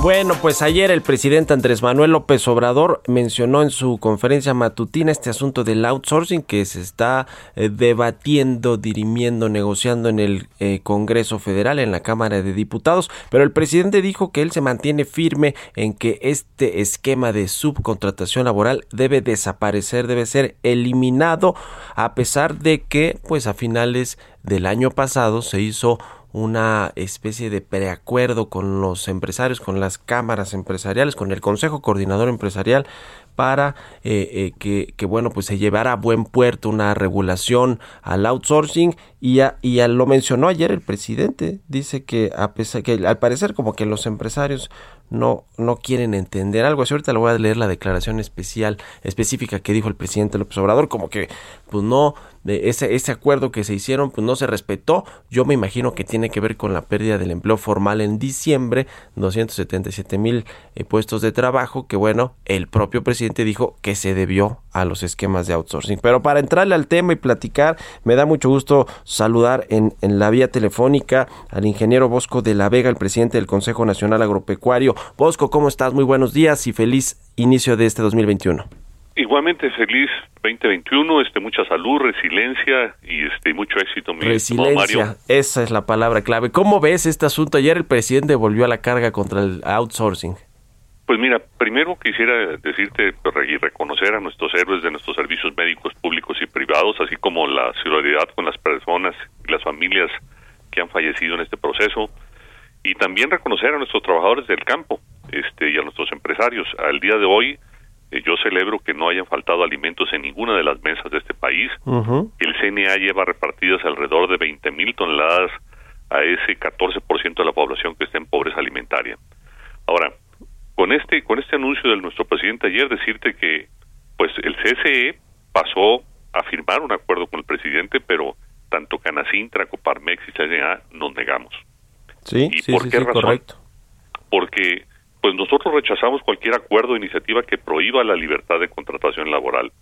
Bueno, pues ayer el presidente Andrés Manuel López Obrador mencionó en su conferencia matutina este asunto del outsourcing que se está eh, debatiendo, dirimiendo, negociando en el eh, Congreso Federal, en la Cámara de Diputados, pero el presidente dijo que él se mantiene firme en que este esquema de subcontratación laboral debe desaparecer, debe ser eliminado, a pesar de que, pues a finales del año pasado se hizo una especie de preacuerdo con los empresarios, con las cámaras empresariales, con el Consejo Coordinador Empresarial para eh, eh, que, bueno pues se llevara a buen puerto una regulación al outsourcing y, a, y a, lo mencionó ayer el presidente dice que a pesar que al parecer como que los empresarios no no quieren entender algo. Así ahorita le voy a leer la declaración especial específica que dijo el presidente López Obrador como que pues no de ese, ese acuerdo que se hicieron pues no se respetó. Yo me imagino que tiene que ver con la pérdida del empleo formal en diciembre 277 mil eh, puestos de trabajo que bueno el propio presidente dijo que se debió a los esquemas de outsourcing. Pero para entrarle al tema y platicar me da mucho gusto saludar en, en la vía telefónica al ingeniero Bosco de la Vega el presidente del Consejo Nacional Agropecuario Bosco cómo estás muy buenos días y feliz inicio de este 2021 Igualmente feliz 2021, este mucha salud, resiliencia y este mucho éxito. Mi resiliencia, Mario. esa es la palabra clave. ¿Cómo ves este asunto? Ayer el presidente volvió a la carga contra el outsourcing. Pues mira, primero quisiera decirte y reconocer a nuestros héroes de nuestros servicios médicos públicos y privados, así como la solidaridad con las personas y las familias que han fallecido en este proceso, y también reconocer a nuestros trabajadores del campo, este y a nuestros empresarios. Al día de hoy yo celebro que no hayan faltado alimentos en ninguna de las mesas de este país. Uh -huh. El CNA lleva repartidas alrededor de 20 mil toneladas a ese 14% de la población que está en pobreza alimentaria. Ahora, con este con este anuncio de nuestro presidente ayer decirte que pues el CSE pasó a firmar un acuerdo con el presidente, pero tanto Canacintra, Coparmex y CNA nos negamos. Sí, ¿Y sí, por sí, qué sí, razón? correcto. Porque pues nosotros rechazamos cualquier acuerdo o iniciativa que prohíba la libertad de contratación laboral.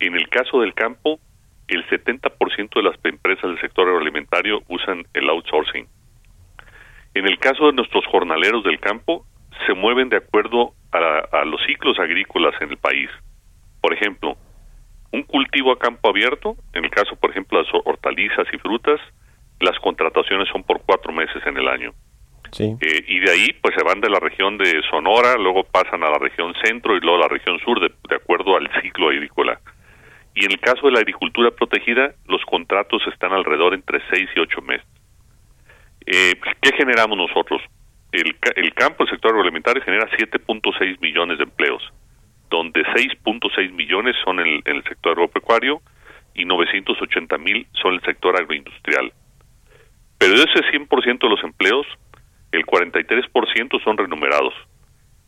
En el caso del campo, el 70% de las empresas del sector agroalimentario usan el outsourcing. En el caso de nuestros jornaleros del campo, se mueven de acuerdo a, a los ciclos agrícolas en el país. Por ejemplo, un cultivo a campo abierto, en el caso, por ejemplo, de las hortalizas y frutas, las contrataciones son por cuatro meses en el año. Sí. Eh, y de ahí pues se van de la región de Sonora, luego pasan a la región centro y luego a la región sur de, de, acuerdo al ciclo agrícola. Y en el caso de la agricultura protegida, los contratos están alrededor entre seis y ocho meses. Eh, ¿Qué generamos nosotros? El, el campo, el sector agroalimentario genera 7.6 millones de empleos, donde 6.6 millones son en el, en el sector agropecuario y 980 mil son el sector agroindustrial. Pero de ese 100% de los empleos, el 43% son renumerados,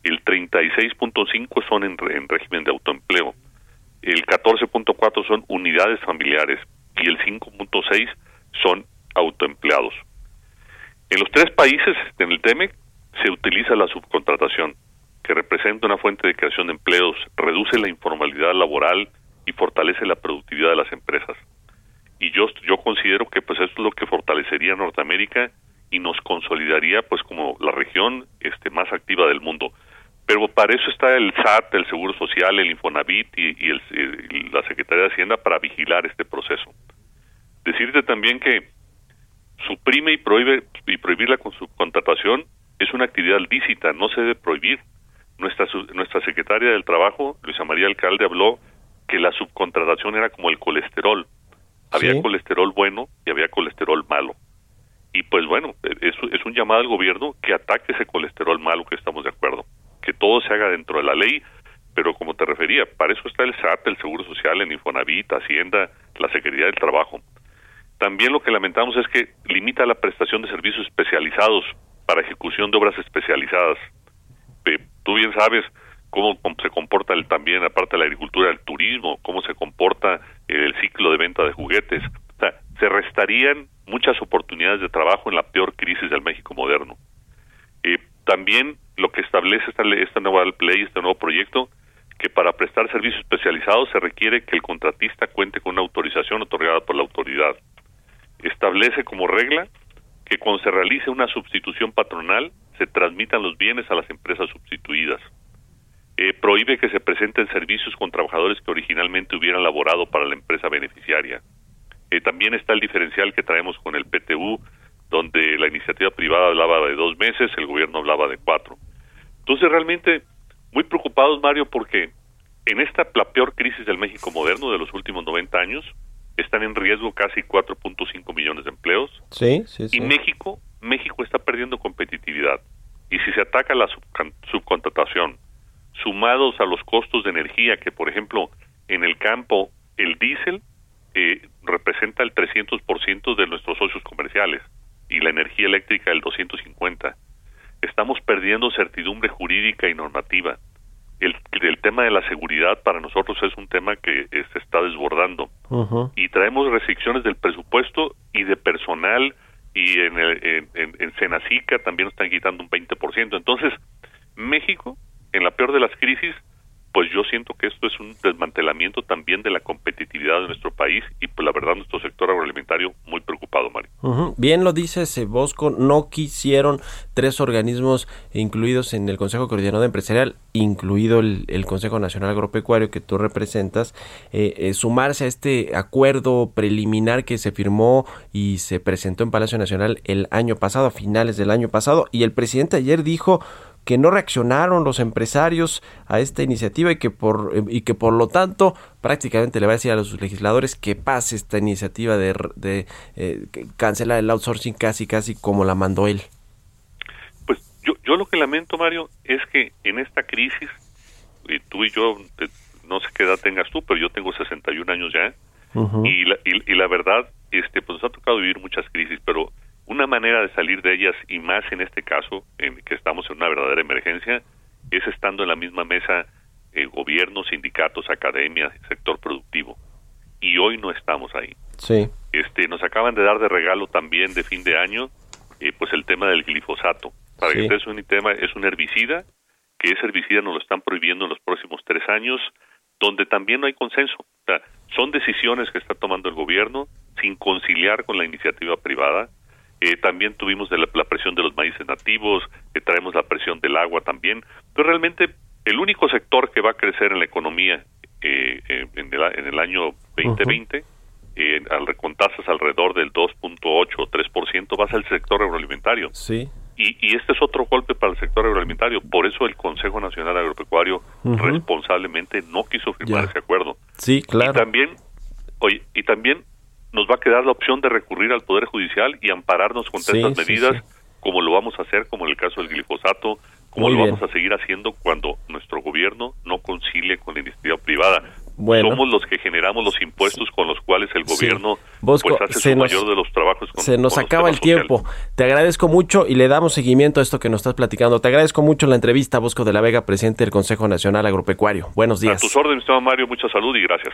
el 36.5% son en, en, régimen de autoempleo, el 14.4% son unidades familiares y el 5.6% son autoempleados. En los tres países en el TEMEC se utiliza la subcontratación, que representa una fuente de creación de empleos, reduce la informalidad laboral y fortalece la productividad de las empresas. Y yo, yo considero que pues eso es lo que fortalecería Norteamérica y nos consolidaría pues como la región este más activa del mundo. Pero para eso está el SAT, el Seguro Social, el Infonavit y, el, y, la Secretaría de Hacienda para vigilar este proceso. Decirte también que suprime y prohíbe y prohibir la subcontratación es una actividad lícita, no se debe prohibir. Nuestra nuestra secretaria del Trabajo, Luisa María Alcalde, habló que la subcontratación era como el colesterol. Había Sí. colesterol bueno y había colesterol malo y pues bueno, es, es, un llamado al gobierno que ataque ese colesterol malo que estamos de acuerdo, que todo se haga dentro de la ley, pero como te refería, para eso está el SAT, el Seguro Social, el Infonavit, Hacienda, la Secretaría del Trabajo. También lo que lamentamos es que limita la prestación de servicios especializados para ejecución de obras especializadas. tú bien sabes cómo, se comporta el, también, aparte de la agricultura, el turismo, cómo se comporta el ciclo de venta de juguetes. O sea, se restarían muchas oportunidades de trabajo en la peor crisis del México moderno. Eh, también lo que establece esta, esta nueva ley, este nuevo proyecto, que para prestar servicios especializados se requiere que el contratista cuente con una autorización otorgada por la autoridad. Establece como regla que cuando se realice una sustitución patronal se transmitan los bienes a las empresas sustituidas. Eh, prohíbe que se presenten servicios con trabajadores que originalmente hubieran laborado para la empresa beneficiaria. Eh, también está el diferencial que traemos con el PTU, donde la iniciativa privada hablaba de dos meses, el gobierno hablaba de cuatro. Entonces, realmente, muy preocupados, Mario, porque en esta la peor crisis del México moderno de los últimos 90 años, están en riesgo casi 4.5 millones de empleos. Sí, sí, sí. Y México, México está perdiendo competitividad. Y si se ataca la subcontratación, sumados a los costos de energía, que por ejemplo en el campo el diésel eh, representa el 300% de nuestros socios comerciales y la energía eléctrica el 250. Estamos perdiendo certidumbre jurídica y normativa. El, el tema de la seguridad para nosotros es un tema que eh, se está desbordando y traemos restricciones del presupuesto y de personal y en, el, en, en Senacica también nos están quitando un 20%. Entonces, México, en la peor de las crisis, pues yo siento que esto es un desmantelamiento también de la competitividad de nuestro país y pues la verdad nuestro sector agroalimentario muy preocupado, Mario. Bien lo dice Bosco, no quisieron tres organismos incluidos en el Consejo Coordinador Empresarial, incluido el, Consejo Nacional Agropecuario que tú representas, eh, eh, sumarse a este acuerdo preliminar que se firmó y se presentó en Palacio Nacional el año pasado, a finales del año pasado, y el presidente ayer dijo que no reaccionaron los empresarios a esta iniciativa y que por y que por lo tanto prácticamente le va a decir a los legisladores que pase esta iniciativa de, de eh, cancelar el outsourcing casi casi como la mandó él. Pues yo, yo lo que lamento Mario es que en esta crisis y tú y yo no sé qué edad tengas tú pero yo tengo 61 años ya y, la, y, y la verdad este pues nos ha tocado vivir muchas crisis pero manera de salir de ellas, y más en este caso, en que estamos en una verdadera emergencia, es estando en la misma mesa eh, gobierno, sindicatos, academia, sector productivo. Y hoy no estamos ahí. Sí. Este, nos acaban de dar de regalo también de fin de año, eh, pues el tema del glifosato. Para que ustedes un tema, es un herbicida, que ese herbicida nos lo están prohibiendo en los próximos tres años, donde también no hay consenso. O sea, son decisiones que está tomando el gobierno sin conciliar con la iniciativa privada, eh, también tuvimos de la, presión de los maíces nativos, eh, traemos la presión del agua también. Pero realmente el único sector que va a crecer en la economía eh, en, el, año 2020, al, con tasas alrededor del 2.8 o 3%, va a ser el sector agroalimentario. Sí. Y, y, este es otro golpe para el sector agroalimentario. Por eso el Consejo Nacional Agropecuario responsablemente no quiso firmar ese acuerdo. Sí, claro. Y también, oye, y también nos va a quedar la opción de recurrir al Poder Judicial y ampararnos contra estas medidas, como lo vamos a hacer, como en el caso del glifosato, como lo vamos a seguir haciendo cuando nuestro gobierno no concilie con la iniciativa privada. Somos los que generamos los impuestos con los cuales el gobierno pues, hace su mayor de los trabajos. se nos acaba el tiempo. Te agradezco mucho y le damos seguimiento a esto que nos estás platicando. Te agradezco mucho la entrevista, Bosco de la Vega, presidente del Consejo Nacional Agropecuario. Buenos días. A tus órdenes, Mario. Mucha salud y gracias.